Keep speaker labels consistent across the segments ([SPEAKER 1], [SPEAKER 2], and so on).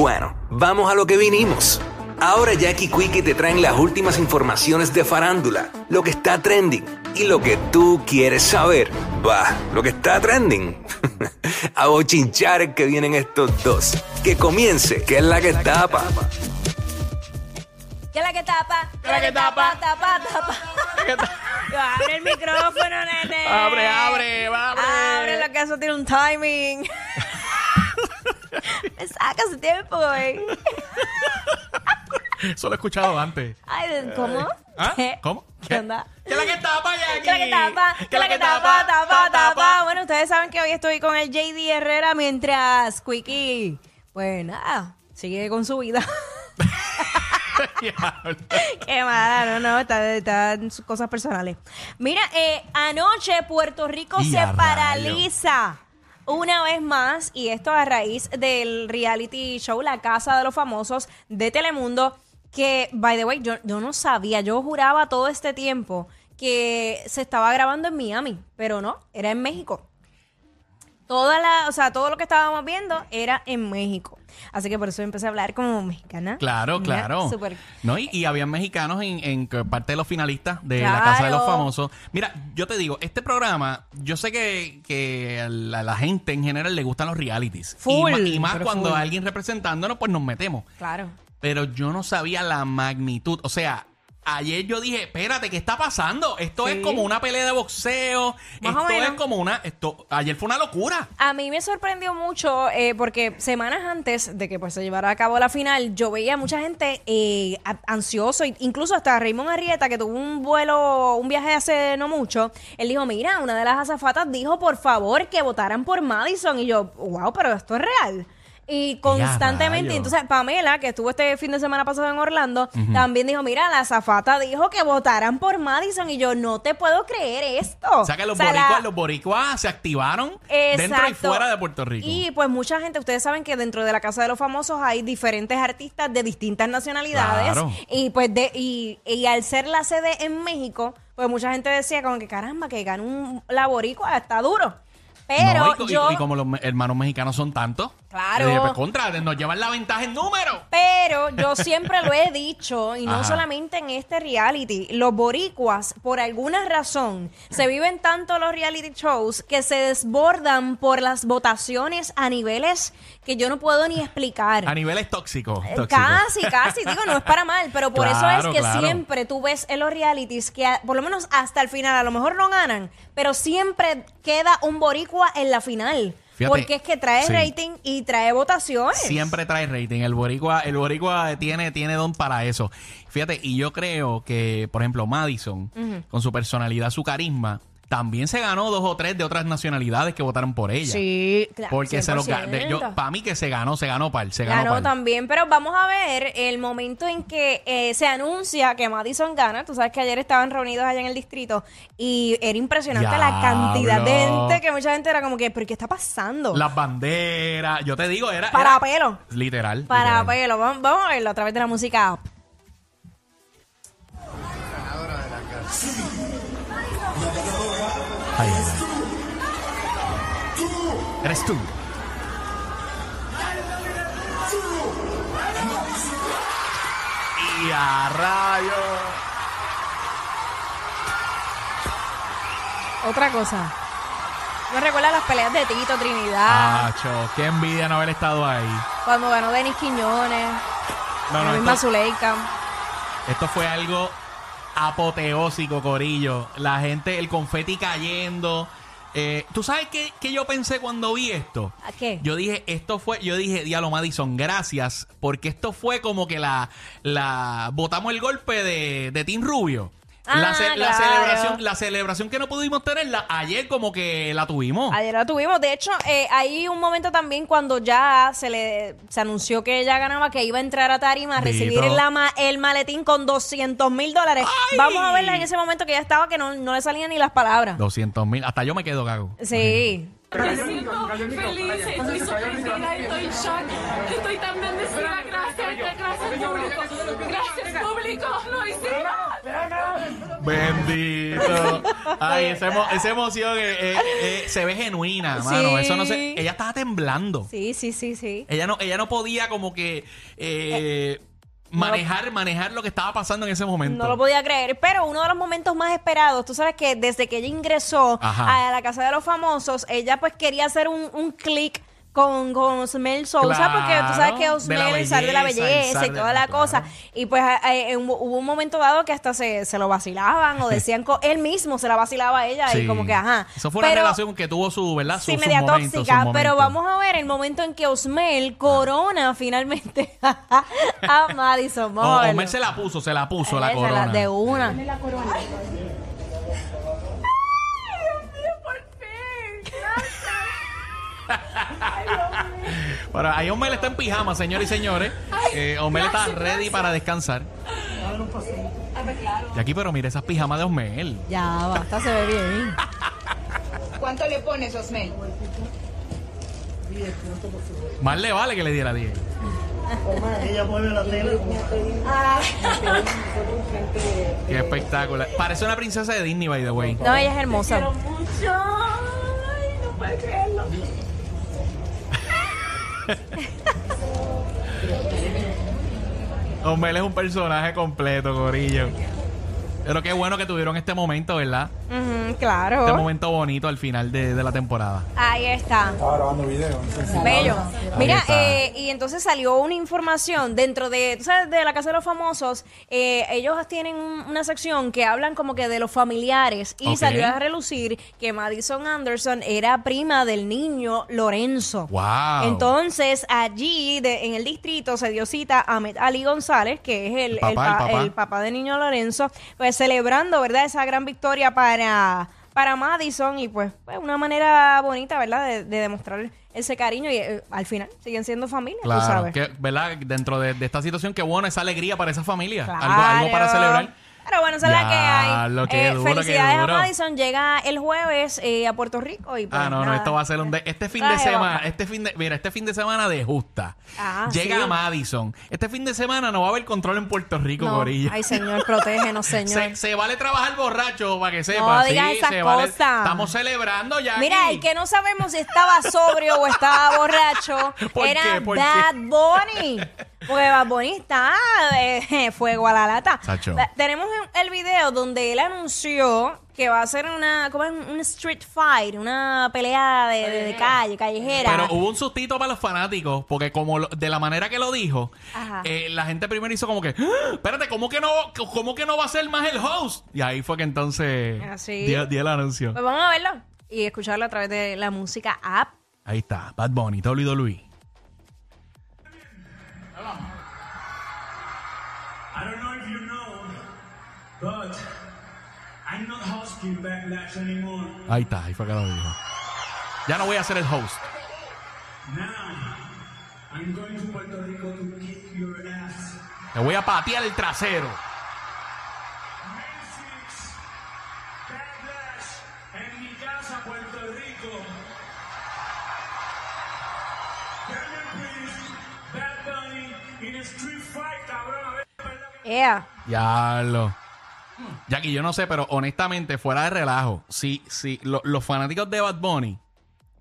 [SPEAKER 1] Bueno, vamos a lo que vinimos. Ahora Jackie Quickie te traen las últimas informaciones de farándula, lo que está trending y lo que tú quieres saber. Va, lo que está trending. a bochinchar que vienen estos dos. Que comience, que es la que tapa.
[SPEAKER 2] ¿Qué es la que tapa?
[SPEAKER 3] ¿Qué es la que tapa?
[SPEAKER 2] Tapa, tapa. Abre el micrófono, nene.
[SPEAKER 3] Abre, abre, abre.
[SPEAKER 2] Abre lo que eso tiene un timing. Me saca su tiempo, güey.
[SPEAKER 3] Eso lo he escuchado antes.
[SPEAKER 2] Ay, ¿cómo?
[SPEAKER 3] ¿Ah?
[SPEAKER 2] ¿Qué?
[SPEAKER 3] ¿Cómo?
[SPEAKER 2] ¿Qué onda?
[SPEAKER 3] ¿Qué la que tapa, Jackie?
[SPEAKER 2] ¿Qué la que tapa? ¿Qué la que tapa? Tapa, tapa. Bueno, ustedes saben que hoy estoy con el JD Herrera mientras Quickie, pues nada, sigue con su vida. Qué mala, no, no, está, está sus cosas personales. Mira, eh, anoche Puerto Rico se paraliza una vez más, y esto a raíz del reality show La Casa de los Famosos de Telemundo, que, by the way, yo, yo no sabía, yo juraba todo este tiempo que se estaba grabando en Miami, pero no, era en México. Toda la, o sea, todo lo que estábamos viendo era en México. Así que por eso empecé a hablar como mexicana.
[SPEAKER 3] Claro,
[SPEAKER 2] Mira,
[SPEAKER 3] claro.
[SPEAKER 2] súper-
[SPEAKER 3] No, y, y habían mexicanos en, en parte de los finalistas de la. Casa de los Famosos. Mira, yo te digo, este programa, yo sé que, que a la, la gente en general le gustan los realities.
[SPEAKER 2] Full,
[SPEAKER 3] y, más cuando
[SPEAKER 2] full.
[SPEAKER 3] alguien representándonos, pues nos metemos.
[SPEAKER 2] Claro.
[SPEAKER 3] Pero yo no sabía la magnitud. O sea, ayer yo dije, espérate, ¿qué está pasando? Esto
[SPEAKER 2] Sí.
[SPEAKER 3] es como una pelea de boxeo.
[SPEAKER 2] Más o
[SPEAKER 3] esto
[SPEAKER 2] menos.
[SPEAKER 3] es como una. Esto, ayer fue una locura.
[SPEAKER 2] A mí me sorprendió mucho eh, porque semanas antes de que pues, se llevara a cabo la final, yo veía mucha gente eh, a- ansioso, incluso hasta Raymond Arrieta, que tuvo un vuelo, un viaje hace no mucho, él dijo, mira, una de las azafatas dijo, por favor, que votaran por Madison. Y yo, wow, pero esto es real. Y constantemente,
[SPEAKER 3] rayos.
[SPEAKER 2] entonces Pamela, que estuvo este fin de semana pasado en Orlando, también dijo, mira, la azafata dijo que votaran por Madison. Y yo, no te puedo creer esto.
[SPEAKER 3] O sea que los
[SPEAKER 2] O sea, la-
[SPEAKER 3] boricuas, los boricuas se activaron dentro y fuera de Puerto Rico.
[SPEAKER 2] Y pues mucha gente, ustedes saben que dentro de la Casa de los Famosos hay diferentes artistas de distintas nacionalidades.
[SPEAKER 3] Claro.
[SPEAKER 2] Y pues de, y, y al ser la sede en México, pues mucha gente decía como que caramba, que ganó un la boricua, está duro. Pero
[SPEAKER 3] No, y,
[SPEAKER 2] yo...
[SPEAKER 3] y como los hermanos mexicanos son tantos.
[SPEAKER 2] Claro.
[SPEAKER 3] dije, pues contra, nos llevan la ventaja en número.
[SPEAKER 2] Pero yo siempre lo he dicho, y no
[SPEAKER 3] Ajá.
[SPEAKER 2] solamente en este reality, los boricuas, por alguna razón, se viven tanto los reality shows que se desbordan por las votaciones a niveles que yo no puedo ni explicar.
[SPEAKER 3] A niveles tóxicos.
[SPEAKER 2] Eh,
[SPEAKER 3] tóxicos.
[SPEAKER 2] Casi, casi, digo, no es para mal, pero por eso es que
[SPEAKER 3] claro.
[SPEAKER 2] siempre tú ves en los realities que por lo menos hasta el final, a lo mejor no ganan, pero siempre queda un boricua en la final.
[SPEAKER 3] Fíjate,
[SPEAKER 2] porque es que trae
[SPEAKER 3] sí.
[SPEAKER 2] rating y trae votaciones.
[SPEAKER 3] Siempre trae rating. El boricua, el boricua tiene, tiene don para eso. Fíjate, y yo creo que, por ejemplo, Madison, con su personalidad, su carisma, también se ganó dos o tres de otras nacionalidades que votaron por ella.
[SPEAKER 2] Sí, claro.
[SPEAKER 3] Porque se lo ga- de- yo
[SPEAKER 2] 100%.
[SPEAKER 3] Para mí que se ganó, se ganó par, se ganó,
[SPEAKER 2] Ganó
[SPEAKER 3] par.
[SPEAKER 2] también, pero vamos a ver el momento en que eh, se anuncia que Madison gana. Tú sabes que ayer estaban reunidos allá en el distrito y era impresionante la cantidad de gente que mucha gente era como que, ¿pero qué está pasando?
[SPEAKER 3] Las banderas, yo te digo, era...
[SPEAKER 2] Para
[SPEAKER 3] era-
[SPEAKER 2] pelo.
[SPEAKER 3] Literal.
[SPEAKER 2] Para
[SPEAKER 3] literal.
[SPEAKER 2] pelo. Vamos, vamos a verlo a través de la música. up.
[SPEAKER 3] Ay, ay, ay. Eres tú. Y a rayo.
[SPEAKER 2] Otra cosa. Me recuerda las peleas de Tito Trinidad,
[SPEAKER 3] Acho, qué envidia no haber estado ahí.
[SPEAKER 2] cuando ganó Denis Quiñones,
[SPEAKER 3] No,
[SPEAKER 2] la misma
[SPEAKER 3] esto,
[SPEAKER 2] Zuleika.
[SPEAKER 3] esto fue algo apoteósico, Corillo. La gente, el confeti cayendo. Eh, ¿Tú sabes qué, qué yo pensé cuando vi esto?
[SPEAKER 2] ¿A qué?
[SPEAKER 3] Yo dije, esto fue, yo dije, Diablo Madison, gracias, porque esto fue como que la, la, botamos el golpe de, de Team Rubio. La,
[SPEAKER 2] Ah,
[SPEAKER 3] ce- la
[SPEAKER 2] claro.
[SPEAKER 3] celebración, la celebración que no pudimos tenerla, ayer como que la tuvimos.
[SPEAKER 2] Ayer la tuvimos. De hecho, eh, hay un momento también cuando ya se le se anunció que ella ganaba, que iba a entrar a Tarima a recibir la ma- el maletín con 200 mil dólares.
[SPEAKER 3] ¡Ay!
[SPEAKER 2] Vamos a verla en ese momento que ya estaba, que no, no le salían ni las palabras.
[SPEAKER 3] 200 mil, hasta yo me quedo cago.
[SPEAKER 2] Sí.
[SPEAKER 4] Me siento feliz, estoy sorprendida, estoy en shock, estoy tan bendecida, gracias, gracias público, gracias público, lo hicimos.
[SPEAKER 3] Bendito. Ay, esa, emo- esa emoción eh, eh, eh, se ve genuina, mano. Eso no sé. Ella estaba temblando.
[SPEAKER 2] Sí, sí, sí, sí.
[SPEAKER 3] Ella no, ella no podía como que eh, manejar, manejar lo que estaba pasando en ese momento.
[SPEAKER 2] No lo podía creer, pero uno de los momentos más esperados, tú sabes que desde que ella ingresó
[SPEAKER 3] Ajá.
[SPEAKER 2] a la casa de los famosos, ella pues quería hacer un, un clic con, con Osmel Sousa,
[SPEAKER 3] Claro,
[SPEAKER 2] porque tú sabes que Osmel el zar de la
[SPEAKER 3] belleza,
[SPEAKER 2] y toda la
[SPEAKER 3] claro.
[SPEAKER 2] cosa. Y pues eh, eh, hubo un momento dado que hasta se, se lo vacilaban o decían, él mismo se la vacilaba a ella
[SPEAKER 3] Sí.
[SPEAKER 2] y como que, ajá.
[SPEAKER 3] Eso fue una relación que tuvo su, ¿verdad? Su,
[SPEAKER 2] Sí, media
[SPEAKER 3] momentos,
[SPEAKER 2] tóxica, pero vamos a ver el momento en que Osmel corona finalmente a Madison. Vamos
[SPEAKER 3] O-
[SPEAKER 2] a verlo.
[SPEAKER 3] Omar se la puso, se la puso la corona.
[SPEAKER 2] De una.
[SPEAKER 3] Pero ahí Omel está en pijama, señores y señores. Eh, Omel está ready para descansar. Y aquí, pero mira esas pijamas de Omel.
[SPEAKER 2] Ya, basta, se ve bien.
[SPEAKER 5] ¿Cuánto le pones, Osmel?
[SPEAKER 3] Más le vale que le diera 10.
[SPEAKER 6] Ella mueve la tela como
[SPEAKER 3] Qué espectacular. Parece una princesa de Disney, by the way.
[SPEAKER 2] No, ella es hermosa.
[SPEAKER 4] Mucho. Ay, no puedo creerlo.
[SPEAKER 3] Omel es un personaje completo, Corillo. Pero qué bueno que tuvieron este momento, ¿verdad?
[SPEAKER 2] Ujú, claro.
[SPEAKER 3] Este momento bonito al final de, de la temporada.
[SPEAKER 2] Ahí está.
[SPEAKER 6] Estaba grabando video. no sé si-
[SPEAKER 2] Bello. Mira,
[SPEAKER 3] está.
[SPEAKER 2] eh, y entonces salió una información dentro de, tú sabes, de la Casa de los Famosos, eh, ellos tienen un- una sección que hablan como que de los familiares y
[SPEAKER 3] Ok.
[SPEAKER 2] salió a relucir que Madison Anderson era prima del niño Lorenzo.
[SPEAKER 3] ¡Wow!
[SPEAKER 2] Entonces, allí de- en el distrito se dio cita a Ahmed Ali González, que es el,
[SPEAKER 3] El papá,
[SPEAKER 2] el pa-
[SPEAKER 3] el papá.
[SPEAKER 2] el papá de niño Lorenzo, pues celebrando, ¿verdad? Esa gran victoria para, para Madison y pues, pues, una manera bonita, ¿verdad? De, de demostrar ese cariño y eh, al final siguen siendo familia, tú
[SPEAKER 3] Claro,
[SPEAKER 2] sabes.
[SPEAKER 3] que, ¿verdad? Dentro de, de esta situación, qué bueno esa alegría para esa familia.
[SPEAKER 2] Claro.
[SPEAKER 3] Algo, algo para celebrar.
[SPEAKER 2] Pero bueno, esa es la que.
[SPEAKER 3] Diablo, qué
[SPEAKER 2] Eh,
[SPEAKER 3] duro, qué
[SPEAKER 2] felicidades
[SPEAKER 3] duro.
[SPEAKER 2] a Madison. Llega el jueves eh, a Puerto Rico y pues,
[SPEAKER 3] Ah, no, no, esto va a ser un de- este fin de semana, este fin de, mira, este fin de semana de justa.
[SPEAKER 2] Ah,
[SPEAKER 3] Llega
[SPEAKER 2] sí.
[SPEAKER 3] a Madison. Este fin de semana no va a haber control en Puerto Rico,
[SPEAKER 2] No.
[SPEAKER 3] Gorilla.
[SPEAKER 2] Ay, señor, protégenos, señor.
[SPEAKER 3] Se, se vale trabajar borracho para que sepa.
[SPEAKER 2] digas
[SPEAKER 3] sí,
[SPEAKER 2] esas
[SPEAKER 3] se vale.
[SPEAKER 2] cosas.
[SPEAKER 3] Estamos celebrando ya.
[SPEAKER 2] Mira,
[SPEAKER 3] aquí.
[SPEAKER 2] el que no sabemos si estaba sobrio o estaba borracho
[SPEAKER 3] ¿Por
[SPEAKER 2] era
[SPEAKER 3] qué? ¿Por
[SPEAKER 2] Bad
[SPEAKER 3] qué?
[SPEAKER 2] Porque Bad Bunny está de fuego a la lata.
[SPEAKER 3] Sacho.
[SPEAKER 2] Tenemos el- el video donde él anunció que va a ser una, ¿cómo es? un street fight, una pelea de, de- de calle, callejera.
[SPEAKER 3] Pero hubo un sustito para los fanáticos, porque como lo- de la manera que lo dijo, eh, la gente primero hizo como que, "Ah, espérate, ¿cómo que no, cómo que no va a ser más el host? Y ahí fue que entonces
[SPEAKER 2] Así.
[SPEAKER 3] dio, dio el anuncio.
[SPEAKER 2] Pues vamos a verlo y escucharlo a través de la música app.
[SPEAKER 3] Ahí está, Bad Bunny. WWE.
[SPEAKER 7] I don't know if you know,
[SPEAKER 3] Ahí está, ahí fue que lo dijo. Ya no voy a ser el host.
[SPEAKER 7] Now, I'm going to Puerto Rico to kick your ass.
[SPEAKER 3] Te voy a patear el trasero.
[SPEAKER 7] Macy's Backlash en
[SPEAKER 3] Jackie, yo no sé, pero honestamente, fuera de relajo, si, si lo- los fanáticos de Bad Bunny,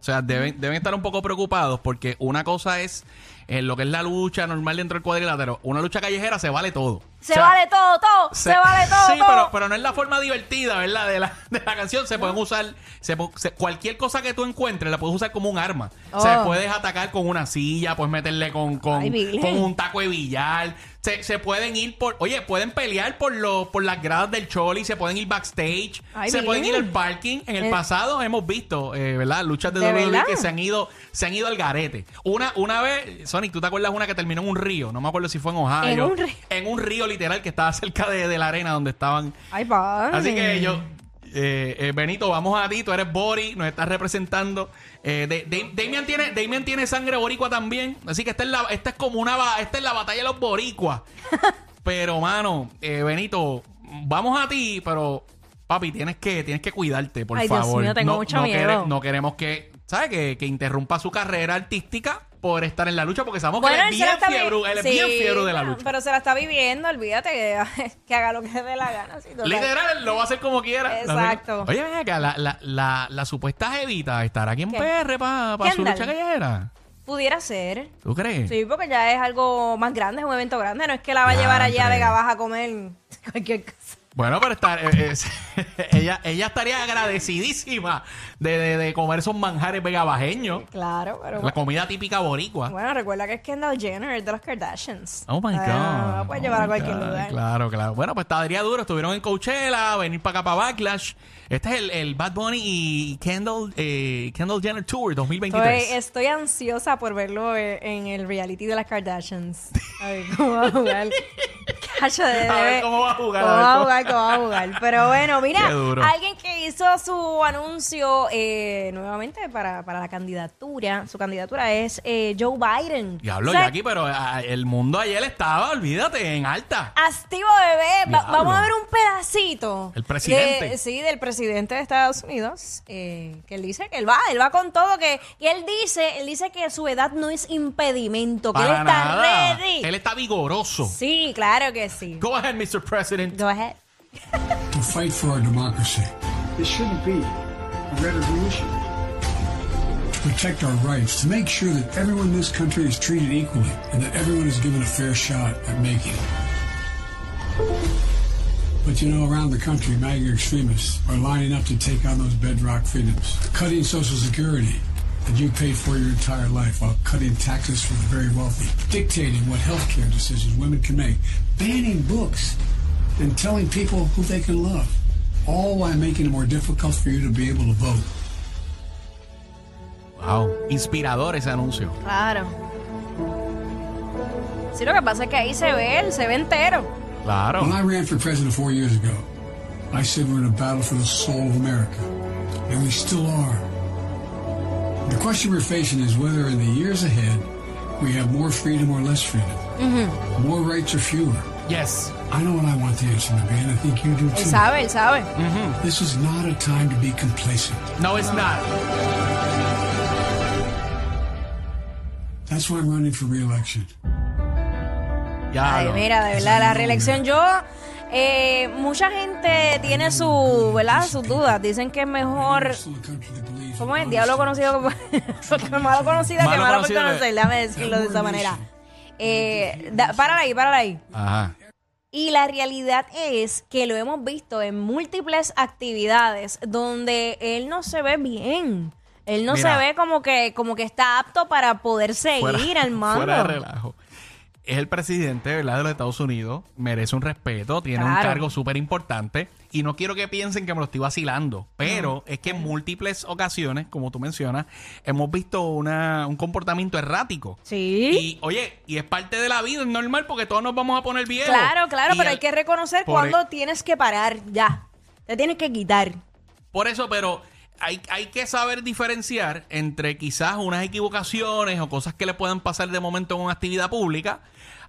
[SPEAKER 3] o sea, deben, deben estar un poco preocupados porque una cosa es eh, lo que es la lucha normal dentro del cuadrilátero. Una lucha callejera se vale todo.
[SPEAKER 2] Se
[SPEAKER 3] O sea,
[SPEAKER 2] vale todo, todo. Se, vale todo,
[SPEAKER 3] Sí,
[SPEAKER 2] todo.
[SPEAKER 3] pero, pero no es la forma divertida, ¿verdad? De la, de la canción. Se pueden usar. Se, se- cualquier cosa que tú encuentres la puedes usar como un arma. O sea,
[SPEAKER 2] Oh.
[SPEAKER 3] puedes atacar con una silla, puedes meterle con, con,
[SPEAKER 2] Ay,
[SPEAKER 3] con un taco de billar. Se, se pueden ir por. Oye, pueden pelear por, lo, por las gradas del Choli, se pueden ir backstage,
[SPEAKER 2] Ay,
[SPEAKER 3] se pueden ir al parking. En el
[SPEAKER 2] Eh.
[SPEAKER 3] pasado hemos visto, eh, ¿verdad? Luchas de,
[SPEAKER 2] ¿De
[SPEAKER 3] WWE
[SPEAKER 2] verdad?
[SPEAKER 3] que se han ido se han ido al garete. Una, una vez, Sonic, ¿tú te acuerdas una que terminó en un río? No me acuerdo si fue en Ohio.
[SPEAKER 2] En un río.
[SPEAKER 3] En un río literal que estaba cerca de, de la arena donde estaban.
[SPEAKER 2] Ay, padre.
[SPEAKER 3] Así que yo, eh, eh, Benito, vamos a ti. Tú eres Bori, nos estás representando. Eh, de- de- Damian, tiene, Damian tiene sangre boricua también. Así que esta es, la, esta es como una. Esta es la batalla de los boricuas. pero, mano, eh, Benito, vamos a ti, pero. Papi, tienes que, tienes que cuidarte, por
[SPEAKER 2] Ay, Dios
[SPEAKER 3] favor.
[SPEAKER 2] mío, tengo
[SPEAKER 3] no,
[SPEAKER 2] mucho
[SPEAKER 3] no
[SPEAKER 2] miedo.
[SPEAKER 3] quere- no queremos que, ¿sabes? Que, que interrumpa su carrera artística por estar en la lucha, porque sabemos
[SPEAKER 2] Bueno,
[SPEAKER 3] que él es bien
[SPEAKER 2] está
[SPEAKER 3] fiebre, él es
[SPEAKER 2] Sí,
[SPEAKER 3] bien fiebre de la lucha.
[SPEAKER 2] Pero se la está viviendo, olvídate que, que haga lo que dé la gana.
[SPEAKER 3] Literal, lo va a hacer como quiera.
[SPEAKER 2] Exacto.
[SPEAKER 3] Oye, ven acá, la, la, la, la supuesta jevita estará aquí en
[SPEAKER 2] ¿Qué?
[SPEAKER 3] PR para su
[SPEAKER 2] Kendall.
[SPEAKER 3] lucha callejera.
[SPEAKER 2] Pudiera ser.
[SPEAKER 3] ¿Tú crees?
[SPEAKER 2] Sí, porque ya es algo más grande, es un evento grande. No es que la va a llevar allí a. Vega Baja a comer cualquier cosa.
[SPEAKER 3] Bueno, pero está, eh, es- ella, ella estaría agradecidísima de, de, de comer esos manjares vegabajeños.
[SPEAKER 2] Claro, pero
[SPEAKER 3] La comida típica boricua.
[SPEAKER 2] bueno, recuerda que es Kendall Jenner de los Kardashians.
[SPEAKER 3] Oh my
[SPEAKER 2] Ah,
[SPEAKER 3] God.
[SPEAKER 2] No puedes llevar a cualquier
[SPEAKER 3] God.
[SPEAKER 2] lugar.
[SPEAKER 3] Claro, claro. Bueno, pues estaría duro. Estuvieron en Coachella, venir para acá para Backlash. Este es el, el Bad Bunny y Kendall, eh, Kendall Jenner Tour 2023.
[SPEAKER 2] Estoy, estoy ansiosa por verlo eh, en el reality de las Kardashians. A ver cómo va a jugar. Cacho, de-
[SPEAKER 3] A ver cómo va a jugar,
[SPEAKER 2] Cómo va a jugar, cómo va a jugar. Pero bueno, mira, alguien que hizo su anuncio eh, nuevamente para, para la candidatura, su candidatura es eh, Joe Biden.
[SPEAKER 3] Diablo,
[SPEAKER 2] O sea,
[SPEAKER 3] Jackie, pero ah, el mundo ayer estaba, olvídate, en alta.
[SPEAKER 2] Activo bebé, Va- vamos a ver un pedacito.
[SPEAKER 3] El presidente.
[SPEAKER 2] de- sí, del presidente de Estados Unidos, eh, que él dice que él va, él va con todo, que y él dice, él dice que su edad no es impedimento, que él está
[SPEAKER 3] nada.
[SPEAKER 2] ready.
[SPEAKER 3] Él está vigoroso.
[SPEAKER 2] Sí, claro que sí.
[SPEAKER 3] Go ahead, Mr. President.
[SPEAKER 2] Go ahead.
[SPEAKER 8] to fight for our democracy,
[SPEAKER 6] This shouldn't be a revolution.
[SPEAKER 8] to protect our rights, to make sure that everyone in this country is treated equally and that everyone is given a fair shot at making it. But you know, around the country, MAGA extremists are lining up to take on those bedrock freedoms, cutting Social Security that you paid for your entire life while cutting taxes for the very wealthy, dictating what health care decisions women can make, banning books, and telling people who they can love, all while making it more difficult for you to be able to vote.
[SPEAKER 3] Wow. Inspirador ese anuncio.
[SPEAKER 2] Claro. Sí, lo que pasa es que ahí se ve él, se ve entero.
[SPEAKER 3] Claro.
[SPEAKER 8] When I ran for president four years ago, I said we're in a battle for the soul of America, and we still are. The question we're facing is whether in the years ahead we have more freedom or less freedom, more rights or fewer.
[SPEAKER 3] Yes.
[SPEAKER 8] I know what I want the answer to be, and I think you do
[SPEAKER 2] Él
[SPEAKER 8] too.
[SPEAKER 2] sabe, él sabe.
[SPEAKER 8] This is not a time to be complacent.
[SPEAKER 3] No, it's not.
[SPEAKER 8] That's why I'm running for re-election.
[SPEAKER 3] Ya.
[SPEAKER 2] Ay,
[SPEAKER 3] lo-
[SPEAKER 2] mira, de verdad, la reelección yo... eh, mucha gente tiene su, ¿verdad? sus dudas. Dicen que es mejor... ¿Cómo es? Diablo conocido como... malo conocido que
[SPEAKER 3] Malo
[SPEAKER 2] por conocer. Déjame decirlo de esa manera. Eh, da- párala ahí, párala ahí.
[SPEAKER 3] Ajá.
[SPEAKER 2] Y la realidad es que lo hemos visto en múltiples actividades donde él no se ve bien. Él no
[SPEAKER 3] Mira.
[SPEAKER 2] se ve como que, como que está apto para poder seguir al mando.
[SPEAKER 3] fuera de relajo. Es el presidente, ¿verdad? De los Estados Unidos. Merece un respeto. Tiene un cargo súper importante. Y no quiero que piensen que me lo estoy vacilando. Pero es que en múltiples ocasiones, como tú mencionas, hemos visto una, un comportamiento errático.
[SPEAKER 2] Sí.
[SPEAKER 3] Y, oye, y es parte de la vida, es normal porque todos nos vamos a poner viejos.
[SPEAKER 2] Claro, claro,
[SPEAKER 3] Y
[SPEAKER 2] pero hay que reconocer cuando
[SPEAKER 3] e-
[SPEAKER 2] tienes que parar. Ya. Te tienes que quitar.
[SPEAKER 3] Por eso, pero hay, hay que saber diferenciar entre quizás unas equivocaciones o cosas que le puedan pasar de momento en una actividad pública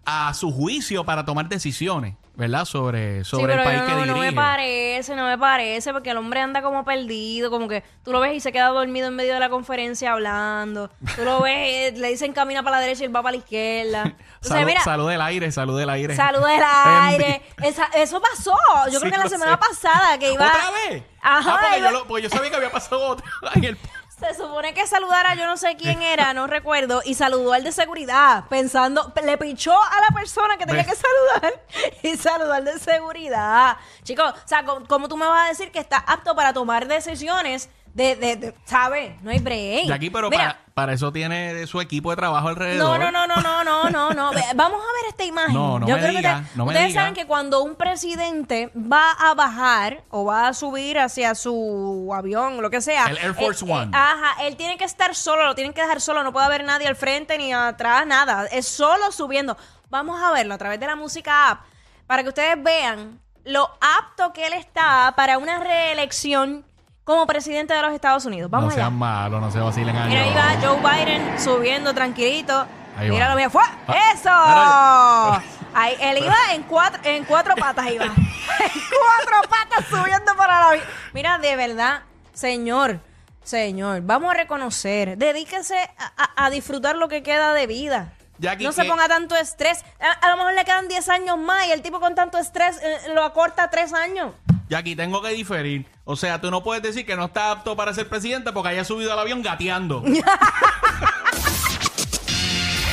[SPEAKER 3] a su juicio para tomar decisiones, ¿verdad? Sobre, sobre
[SPEAKER 2] sí,
[SPEAKER 3] el país
[SPEAKER 2] no,
[SPEAKER 3] que
[SPEAKER 2] no
[SPEAKER 3] dirige.
[SPEAKER 2] me parece, no me parece, porque el hombre anda como perdido, como que tú lo ves y se queda dormido en medio de la conferencia hablando. Tú lo ves, eh, le dicen camina para la derecha y él va para la izquierda. Entonces,
[SPEAKER 3] Salud,
[SPEAKER 2] mira,
[SPEAKER 3] salud del aire, salud del aire.
[SPEAKER 2] Salud del aire. Esa- eso pasó. Yo
[SPEAKER 3] Sí,
[SPEAKER 2] creo que la semana
[SPEAKER 3] sé.
[SPEAKER 2] pasada que iba.
[SPEAKER 3] ¿Otra vez?
[SPEAKER 2] Ajá.
[SPEAKER 3] Ah, porque,
[SPEAKER 2] iba-
[SPEAKER 3] yo lo- porque yo sabía que había pasado otra en el...
[SPEAKER 2] Se supone que saludara, yo no sé quién era, no recuerdo, y saludó al de seguridad, pensando, le pichó a la persona que tenía que saludar y saludó al de seguridad. Chicos, o sea, ¿cómo, cómo tú me vas a decir que está apto para tomar decisiones de, de, de- ¿sabes? No hay break.
[SPEAKER 3] Aquí, pero
[SPEAKER 2] Mira,
[SPEAKER 3] para, para eso tiene su equipo de trabajo alrededor.
[SPEAKER 2] no, no, no, no, no, no, no. Vamos a ver esta imagen.
[SPEAKER 3] No, no
[SPEAKER 2] Yo
[SPEAKER 3] me
[SPEAKER 2] creo que te-
[SPEAKER 3] no me
[SPEAKER 2] Ustedes
[SPEAKER 3] diga.
[SPEAKER 2] saben que cuando un presidente va a bajar o va a subir hacia su avión, lo que sea.
[SPEAKER 3] El Air Force
[SPEAKER 2] eh, eh,
[SPEAKER 3] One.
[SPEAKER 2] ajá, él tiene que estar solo, lo tienen que dejar solo, no puede haber nadie al frente ni atrás, nada. Es solo subiendo. Vamos a verlo a través de la música app para que ustedes vean lo apto que él está para una reelección como presidente de los Estados Unidos. Vamos
[SPEAKER 3] no
[SPEAKER 2] allá.
[SPEAKER 3] sean malos, no se vacilen a
[SPEAKER 2] Mira, ahí va Joe Biden subiendo tranquilito.
[SPEAKER 3] Ahí
[SPEAKER 2] Mira
[SPEAKER 3] va.
[SPEAKER 2] lo bien. ¡Fue!
[SPEAKER 3] Ah,
[SPEAKER 2] ¡Eso! Ahí, él iba en cuatro, en cuatro patas, iba. en cuatro patas subiendo para la... Mira, de verdad, señor, Señor, vamos a reconocer. Dedíquese a, a- a disfrutar lo que queda de vida.
[SPEAKER 3] Jackie,
[SPEAKER 2] no se
[SPEAKER 3] ¿qué-
[SPEAKER 2] ponga tanto estrés. A, a lo mejor le quedan 10 años más y el tipo con tanto estrés eh, lo acorta a 3 años.
[SPEAKER 3] Jackie, tengo que diferir. O sea, tú no puedes decir que no está apto para ser presidente porque haya subido al avión gateando.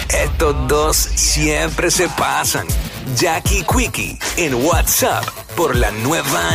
[SPEAKER 1] Estos dos siempre se pasan. Jackie Quickie en WhatsApp por la nueva